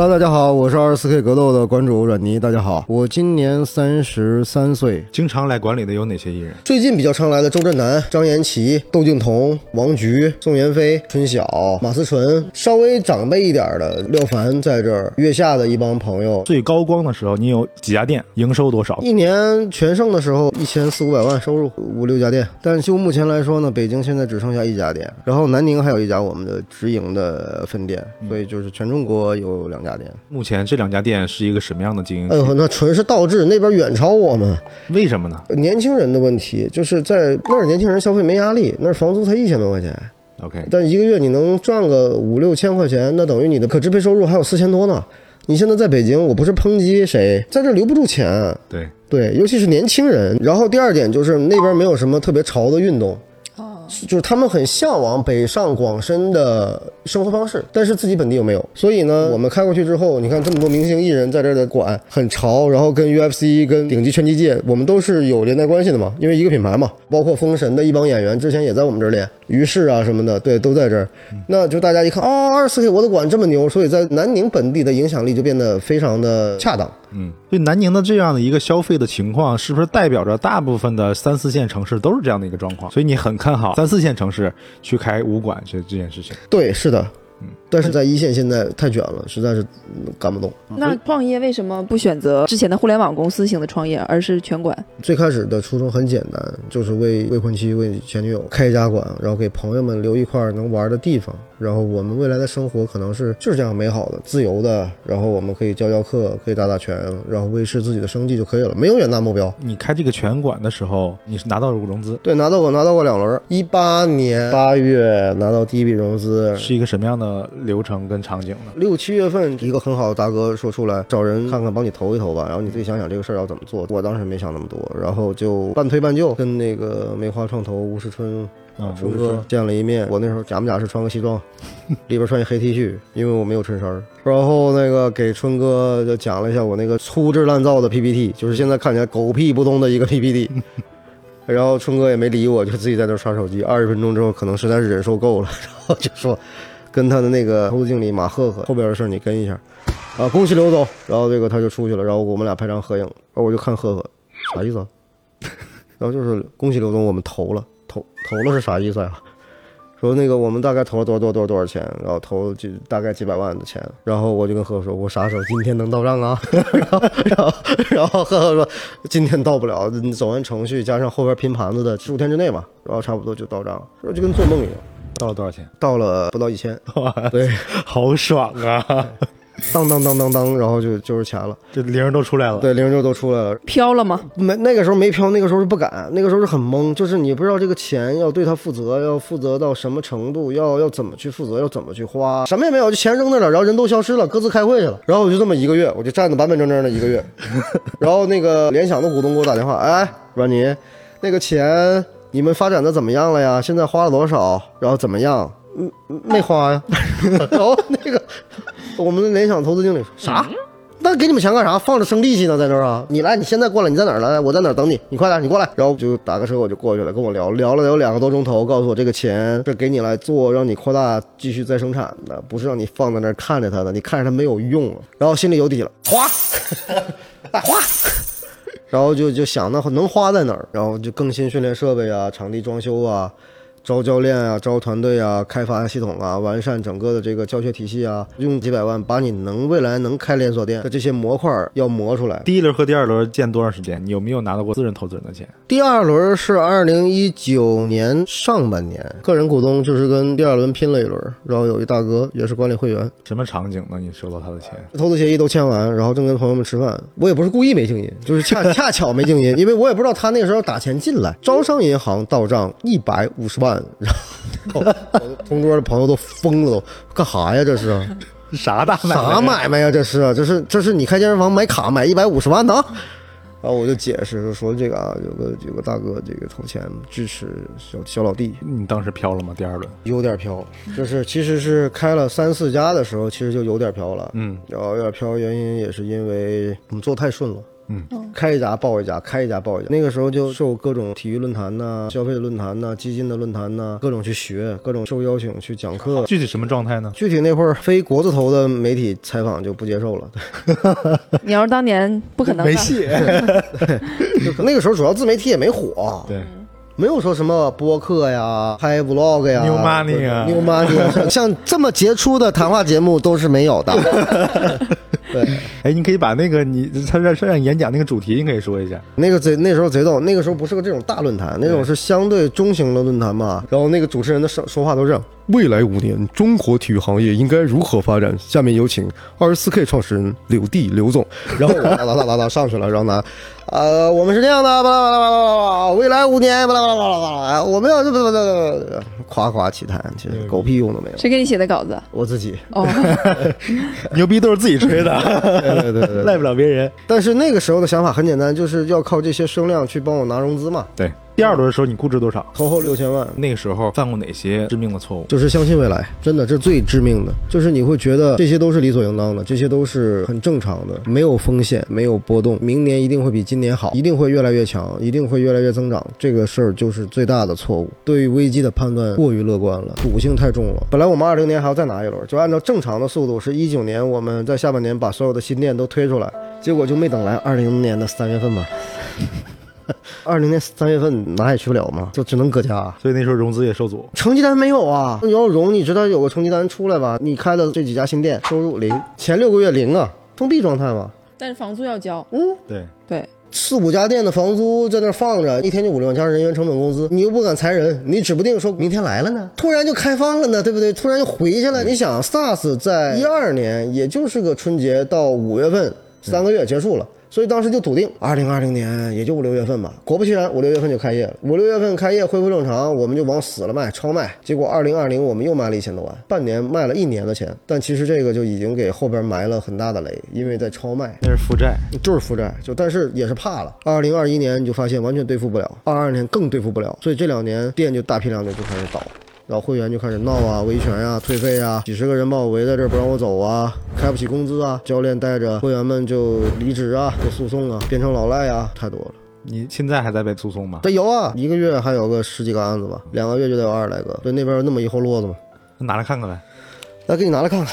Hello，大家好，我是二十四 K 格斗的馆主阮尼。大家好，我今年三十三岁。经常来馆里的有哪些艺人？最近比较常来的周震南、张延齐、窦靖童、王菊、宋妍霏、春晓、马思纯，稍微长辈一点的廖凡在这儿。月下的一帮朋友，最高光的时候，你有几家店，营收多少？一年全盛的时候，一千四五百万收入，五六家店。但就目前来说呢，北京现在只剩下一家店，然后南宁还有一家我们的直营的分店，所以就是全中国有两家店。目前这两家店是一个什么样的经营？哎呦，那纯是倒置，那边远超我们。为什么呢？年轻人的问题，就是在那儿，年轻人消费没压力，那儿房租才一千多块钱。OK，但一个月你能赚个五六千块钱，那等于你的可支配收入还有四千多呢。你现在在北京，我不是抨击谁，在这儿留不住钱。对，对，尤其是年轻人。然后第二点就是那边没有什么特别潮的运动，就是他们很向往北上广深的生活方式，但是自己本地又没有。所以呢，我们开过去之后，你看这么多明星艺人在这儿的馆很潮，然后跟 UFC、跟顶级拳击界，我们都是有连带关系的嘛，因为一个品牌嘛。包括封神的一帮演员之前也在我们这儿练，于是啊什么的，对，都在这儿。那就大家一看，哦，二十四 K 我的馆这么牛，所以在南宁本地的影响力就变得非常的恰当。嗯，所以南宁的这样的一个消费的情况，是不是代表着大部分的三四线城市都是这样的一个状况？所以你很看好三四线城市去开武馆这这件事情。对，是的，但是在一线现在太卷了，实在是嗯干不动。那创业为什么不选择之前的互联网公司型的创业，而是拳馆？最开始的初衷很简单，就是为未婚妻、为前女友开一家馆，然后给朋友们留一块能玩的地方。然后我们未来的生活可能是就是这样美好的、自由的，然后我们可以教教课，可以打打拳，然后维持自己的生计就可以了，没有远大目标。你开这个拳馆的时候，你是拿到了融资，对，拿到过拿到过两轮，一八年八月拿到第一笔融资，是一个什么样的流程跟场景呢？六七月份，一个很好的大哥说出来找人看看，帮你投一投吧，然后你自己想想这个事儿要怎么做。我当时没想那么多，然后就半推半就，跟那个梅花创投 吴世春。啊，春哥见了一面，我那时候假不假是穿个西装，里边穿一黑 T 恤，因为我没有衬衫。然后那个给春哥就讲了一下我那个粗制滥造的 PPT，就是现在看起来狗屁不通的一个 PPT。然后春哥也没理我，就自己在那刷手机。二十分钟之后，可能实在是忍受够了，然后就说跟他的那个投资经理马赫赫后边的事儿你跟一下。啊，恭喜刘总。然后这个他就出去了，然后我们俩拍张合影。然后我就看赫赫，啥意思啊？然后就是恭喜刘总，我们投了。投投了是啥意思呀？说那个我们大概投了多少多少多少多少钱，然后投就大概几百万的钱，然后我就跟赫赫说，我啥时候今天能到账啊？然后 然后然后赫赫说今天到不了，你走完程序加上后边拼盘子的十五天之内吧，然后差不多就到账，说就跟做梦一样。到了多少钱？到了不到一千，对，好爽啊！当当当当当，然后就就是钱了，这零都出来了。对，零就都出来了。飘了吗？没，那个时候没飘，那个时候是不敢，那个时候是很懵，就是你不知道这个钱要对他负责，要负责到什么程度，要要怎么去负责，要怎么去花，什么也没有，就钱扔那了，然后人都消失了，各自开会去了。然后我就这么一个月，我就站的板板正正的一个月。然后那个联想的股东给我打电话，哎，阮尼，那个钱你们发展的怎么样了呀？现在花了多少？然后怎么样？嗯，没花呀。然后 那个我们的联想投资经理说啥？那给你们钱干啥？放着生利息呢，在那儿啊！你来，你现在过来，你在哪儿来？我在哪儿等你？你快点，你过来。然后就打个车，我就过去了，跟我聊聊了有两个多钟头，告诉我这个钱是给你来做，让你扩大继续再生产的，不是让你放在那儿看着它的。你看着它没有用，然后心里有底了，花，哎花。然后就就想那能花在哪儿，然后就更新训练设备啊，场地装修啊。招教练啊，招团队啊，开发系统啊，完善整个的这个教学体系啊，用几百万把你能未来能开连锁店的这些模块要磨出来。第一轮和第二轮建多长时间？你有没有拿到过私人投资人的钱？第二轮是二零一九年上半年，个人股东就是跟第二轮拼了一轮，然后有一大哥也是管理会员。什么场景呢？你收到他的钱？投资协议都签完，然后正跟朋友们吃饭，我也不是故意没静音，就是恰 恰巧没静音，因为我也不知道他那个时候打钱进来，招商银行到账一百五十万，然后。我同桌的朋友都疯了，都干啥呀？这是 啥大买啥买卖呀？这是这是这是你开健身房买卡买一百五十万呢？然后我就解释说这个啊，有个有个大哥这个投钱支持小小老弟。你当时飘了吗？第二轮有点飘，就是其实是开了三四家的时候，其实就有点飘了。嗯，然后有点飘，原因也是因为我们做太顺了。嗯，开一家爆一家，开一家爆一家。那个时候就受各种体育论坛呐、消费的论坛呐、基金的论坛呐，各种去学，各种受邀请去讲课。具体什么状态呢？具体那会儿非国字头的媒体采访就不接受了，你要是当年不可能没，戏。那个时候主要自媒体也没火，对，没有说什么播客呀、拍 vlog 呀、New money 啊 New Money 啊，像这么杰出的谈话节目都是没有的。对，哎，你可以把那个你他让让你演讲那个主题，你可以说一下。那个贼那时候贼逗，那个时候不是个这种大论坛，那种是相对中型的论坛嘛。然后那个主持人的说说话都这样：未来五年，中国体育行业应该如何发展？下面有请二十四 K 创始人柳弟刘总。然后我 啦啦啦啦啦上去了，然后拿，呃，我们是这样的，巴拉巴拉巴拉巴拉，未来五年，巴拉巴拉巴拉巴拉，我们要这这这这夸夸其谈，其实狗屁用都没有。谁给你写的稿子？我自己，哦，牛逼都是自己吹的，对对对对。赖不了别人。但是那个时候的想法很简单，就是要靠这些声量去帮我拿融资嘛，对，第二轮的时候你估值多少？投后六千万。那个时候犯过哪些致命的错误？就是相信未来，真的这是最致命的。就是你会觉得这些都是理所应当的，这些都是很正常的，没有风险，没有波动，明年一定会比今年好，一定会越来越强，一定会越来越增长。这个事儿就是最大的错误。对于危机的判断过于乐观了，赌性太重了。本来我们二零年还要再拿一轮，就按照正常的速度，是一九年我们在下半年把所有的新店都推出来，结果就没等来二零年的三月份嘛。二零年三月份哪也去不了嘛，就只能搁家。所以那时候融资也受阻。成绩单没有啊！你要融，你知道有个成绩单出来吧？你开的这几家新店收入零，前六个月零啊，封闭状态嘛。但是房租要交。嗯，对，对，四五家店的房租在那放着，一天就五六万加上人员成本工资，你又不敢裁人，你指不定说明天来了呢，突然就开放了呢，对不对？突然就回去了。你想，SARS 在一二年也就是个春节到五月份三个月结束了。所以当时就笃定，二零二零年也就五六月份吧。果不其然，五六月份就开业了。五六月份开业恢复正常，我们就往死了卖，超卖。结果二零二零我们又卖了一千多万，半年卖了一年的钱。但其实这个就已经给后边埋了很大的雷，因为在超卖。那是负债。就是负债，就但是也是怕了。二零二一年你就发现完全对付不了，二二年更对付不了，所以这两年店就大批量的就开始倒，然后会员就开始闹啊、维权呀、退费啊，几十个人把我围在这儿不让我走啊，开不起工资啊，教练带着会员们就离职啊、就诉讼啊，变成老赖啊，太多了。你现在还在被诉讼吗？得有啊，一个月还有个十几个案子吧，两个月就得有二十来个，对那边有那么一后摞子嘛，拿来看看呗。来给你拿来看看。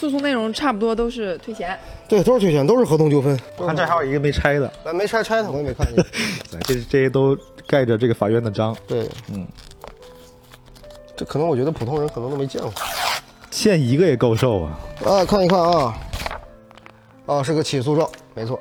诉讼内容差不多都是退钱。对，都是退钱，都是合同纠纷。我看这还有一个没拆的，咱没拆拆的，我也没看见。这这些都盖着这个法院的章。对，嗯，这可能我觉得普通人可能都没见过。现一个也够受啊。啊，看一看啊，啊，是个起诉状，没错。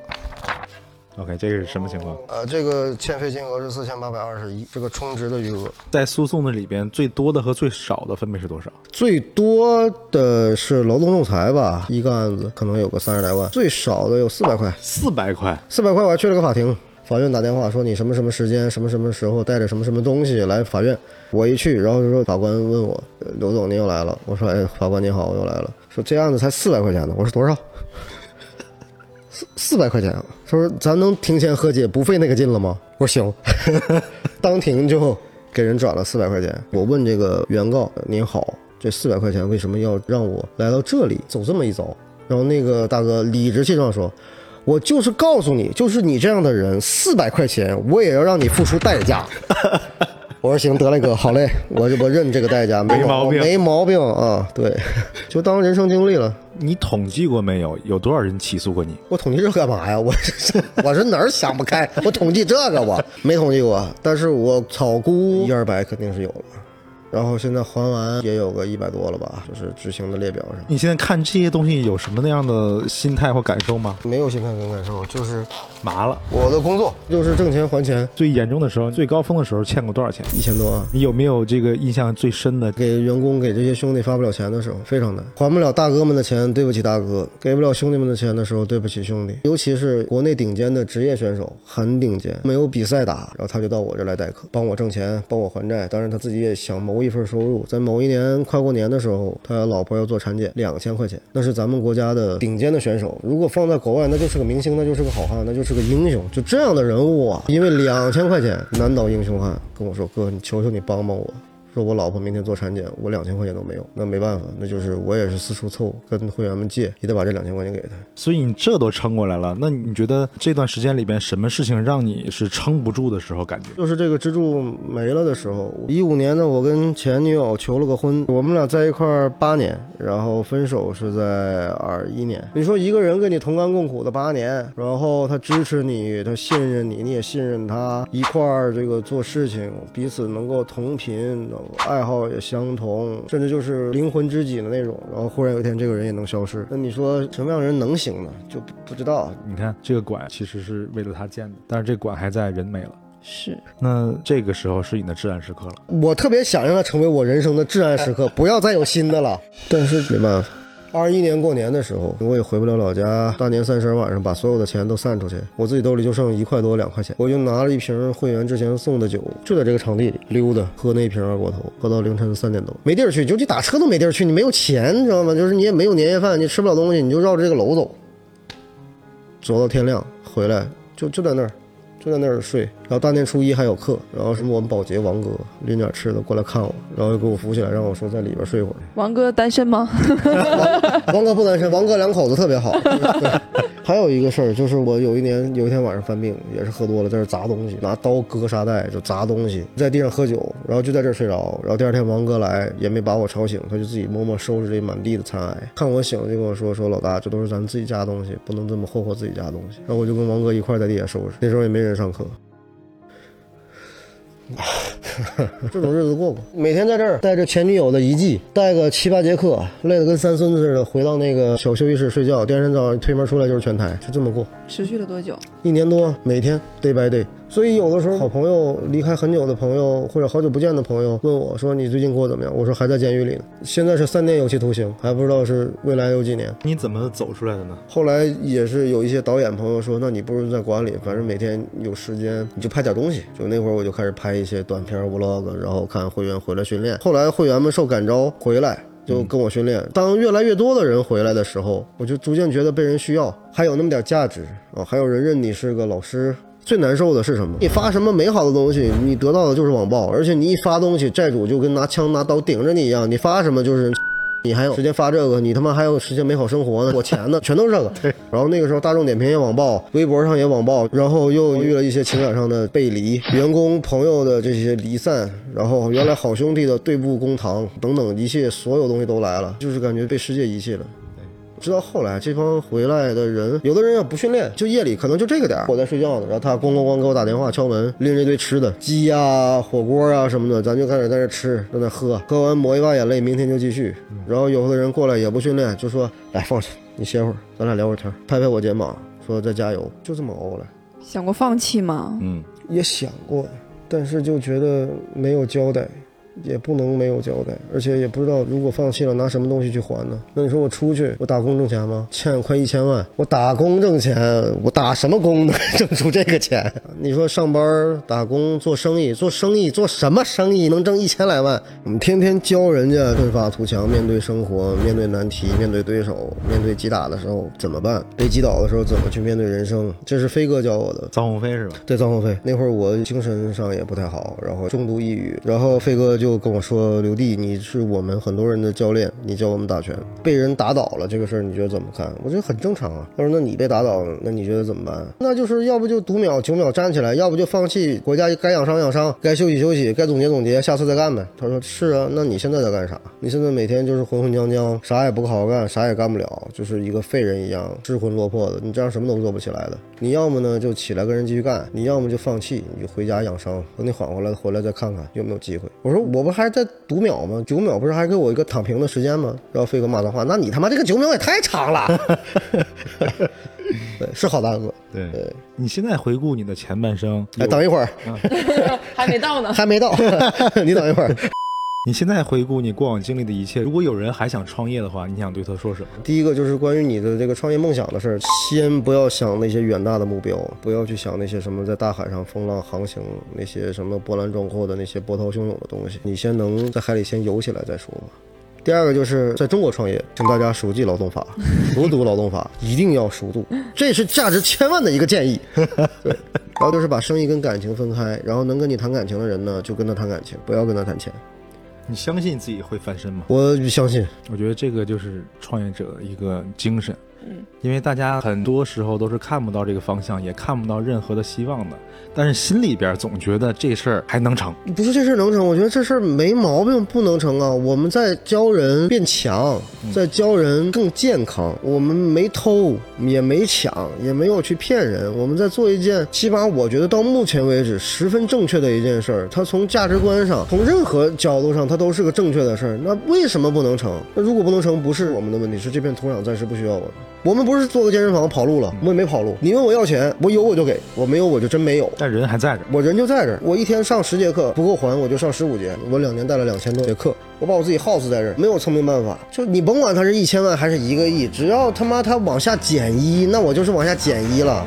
OK，这个是什么情况？呃，这个欠费金额是四千八百二十一，这个充值的余额。在诉讼的里边，最多的和最少的分别是多少？最多的是劳动仲裁吧，一个案子可能有个三十来万，最少的有四百块。四百块。四百块我还去了个法庭，法院打电话说你什么什么时间、什么什么时候带着什么什么东西来法院。我一去，然后就说法官问我，呃刘总您又来了。我说哎，法官您好，我又来了。说这案子才四百块钱呢。我说多少？四四百块钱。他说咱能庭前和解，不费那个劲了吗？我说行，当庭就给人转了四百块钱。我问这个原告您好，这四百块钱为什么要让我来到这里走这么一遭？然后那个大哥理直气壮说。我就是告诉你，就是你这样的人，四百块钱我也要让你付出代价。我说行，得嘞哥，好嘞，我我认这个代价，没毛病没毛病啊，对，就当人生经历了。你统计过没有？有多少人起诉过你？我统计这干嘛呀？我是我是哪儿想不开？我统计这个我没统计过，但是我草估一二百肯定是有了。然后现在还完也有个一百多了吧，就是执行的列表上。你现在看这些东西有什么那样的心态或感受吗？没有心态跟感受，就是麻了。我的工作就是挣钱还钱，最严重的时候，最高峰的时候欠过多少钱？一千多万。你有没有这个印象最深的？给员工给这些兄弟发不了钱的时候，非常难，还不了大哥们的钱，对不起大哥；给不了兄弟们的钱的时候，对不起兄弟。尤其是国内顶尖的职业选手，很顶尖，没有比赛打，然后他就到我这儿来代课，帮我挣钱，帮我还债。当然他自己也想谋一份收入。在某一年快过年的时候，他老婆要做产检，两千块钱，那是咱们国家的顶尖的选手。如果放在国外，那就是个明星，那就是个好汉，那就是个英雄。就这样的人物啊，因为两千块钱难倒英雄汉，跟我说哥，你求求你帮帮我。说我老婆明天做产检，我两千块钱都没有，那没办法，那就是我也是四处凑，跟会员们借，也得把这两千块钱给他。所以你这都撑过来了，那你觉得这段时间里边什么事情让你是撑不住的时候感觉？就是这个支柱没了的时候，一五年呢，我跟前女友求了个婚，我们俩在一块儿八年，然后分手是在二一年。你说一个人跟你同甘共苦的八年，然后他支持你，他信任你，你也信任他，一块儿这个做事情，彼此能够同频，爱好也相同，甚至就是灵魂知己的那种。然后忽然有一天这个人也能消失，那你说什么样的人能行呢？就不不知道。你看这个馆其实是为了他建的，但是这馆还在，人没了。是，那这个时候是你的至暗时刻了。我特别想让它成为我人生的至暗时刻，不要再有新的了。但是没办法，二一年过年的时候，我也回不了老家。大年三十晚上，把所有的钱都散出去，我自己兜里就剩一块多两块钱，我就拿了一瓶会员之前送的酒，就在这个场地里溜达，喝那一瓶二锅头，喝到凌晨三点多，没地儿去，就你打车都没地儿去，你没有钱，你知道吗？就是你也没有年夜饭，你吃不了东西，你就绕着这个楼走，走到天亮回来，就就在那儿。就在那儿睡，然后大年初一还有课，然后什么我们保洁王哥拎点吃的过来看我，然后又给我扶起来，让我说在里边睡会儿。王哥单身吗？王 王哥不单身，王哥两口子特别好。还有一个事儿就是我有一年有一天晚上犯病，也是喝多了，在这砸东西，拿刀割沙袋就砸东西，在地上喝酒，然后就在这儿睡着，然后第二天王哥来也没把我吵醒，他就自己默默收拾这满地的残骸，看我醒了就跟我说说老大，这都是咱自己家东西，不能这么霍霍自己家东西。然后我就跟王哥一块儿在地下收拾，那时候也没人上课。这种日子过过，每天在这儿带着前女友的遗迹，带个七八节课，累得跟三孙子似的，回到那个小休息室睡觉。第二天早上推门出来就是拳台，就这么过，持续了多久？一年多，每天 day by day。所以有的时候，好朋友离开很久的朋友，或者好久不见的朋友问我说：“你最近过得怎么样？”我说：“还在监狱里呢，现在是三年有期徒刑，还不知道是未来有几年。”你怎么走出来的呢？后来也是有一些导演朋友说：“那你不如在馆里，反正每天有时间你就拍点东西。”就那会儿我就开始拍一些短片 vlog，然后看会员回来训练。后来会员们受感召回来。就跟我训练。当越来越多的人回来的时候，我就逐渐觉得被人需要，还有那么点价值啊，还有人认你是个老师。最难受的是什么？你发什么美好的东西，你得到的就是网暴，而且你一发东西，债主就跟拿枪拿刀顶着你一样，你发什么就是。你还有时间发这个？你他妈还有时间美好生活呢？我钱呢？全都是这个。然后那个时候大众点评也网暴，微博上也网暴，然后又遇了一些情感上的背离，员工朋友的这些离散，然后原来好兄弟的对簿公堂等等一切所有东西都来了，就是感觉被世界遗弃了。直到后来，这帮回来的人，有的人要不训练，就夜里可能就这个点儿，我在睡觉呢，然后他咣咣咣给我打电话敲门，拎着一堆吃的，鸡呀、火锅啊什么的，咱就开始在这吃，在那喝，喝完抹一把眼泪，明天就继续。然后有的人过来也不训练，就说来放下，你歇会儿，咱俩聊会儿天，拍拍我肩膀，说再加油，就这么熬过来。想过放弃吗？嗯，也想过，但是就觉得没有交代。也不能没有交代，而且也不知道如果放弃了拿什么东西去还呢？那你说我出去，我打工挣钱吗？欠快一千万，我打工挣钱，我打什么工能挣 出这个钱？你说上班打工做生意，做生意做什么生意能挣一千来万？我们天天教人家奋发图强，面对生活，面对难题，面对对手，面对击打的时候怎么办？被击倒的时候怎么去面对人生？这是飞哥教我的。张鸿飞是吧？对，张鸿飞那会儿我精神上也不太好，然后重度抑郁，然后飞哥就。就跟我说，刘弟，你是我们很多人的教练，你教我们打拳，被人打倒了这个事儿，你觉得怎么看？我觉得很正常啊。他说，那你被打倒了，那你觉得怎么办？那就是要不就读秒九秒站起来，要不就放弃。国家该养伤养伤，该休息休息，该总结总结，下次再干呗。他说是啊，那你现在在干啥？你现在每天就是混混将将，啥也不好好干，啥也干不了，就是一个废人一样，失魂落魄的。你这样什么都做不起来的。你要么呢就起来跟人继续干，你要么就放弃，你就回家养伤，等你缓过来回来再看看有没有机会。我说我。不还在读秒吗？九秒不是还给我一个躺平的时间吗？然后飞哥骂脏话，那你他妈这个九秒也太长了。对，是好大哥。对，你现在回顾你的前半生，哎，等一会儿，还没到呢，还没到，你等一会儿。你现在回顾你过往经历的一切，如果有人还想创业的话，你想对他说什么？第一个就是关于你的这个创业梦想的事儿，先不要想那些远大的目标，不要去想那些什么在大海上风浪航行，那些什么波澜壮阔的那些波涛汹涌的东西，你先能在海里先游起来再说吧。第二个就是在中国创业，请大家熟记劳动法，熟读劳动法，一定要熟读，这是价值千万的一个建议。对，然后就是把生意跟感情分开，然后能跟你谈感情的人呢，就跟他谈感情，不要跟他谈钱。你相信自己会翻身吗？我相信，我觉得这个就是创业者一个精神。嗯，因为大家很多时候都是看不到这个方向，也看不到任何的希望的，但是心里边总觉得这事儿还能成。不是这事儿能成，我觉得这事儿没毛病，不能成啊！我们在教人变强，在教人更健康。我们没偷，也没抢，也没有去骗人。我们在做一件起码我觉得到目前为止十分正确的一件事儿。它从价值观上，从任何角度上，它都是个正确的事儿。那为什么不能成？那如果不能成，不是我们的问题，是这片土壤暂时不需要我们。我们不是做个健身房跑路了，我也没跑路。你问我要钱，我有我就给，我没有我就真没有。但人还在这儿，我人就在这儿，我一天上十节课不够还，我就上十五节。我两年带了两千多节课，我把我自己耗死在这儿，没有聪明办法。就你甭管他是一千万还是一个亿，只要他妈他往下减一，那我就是往下减一了。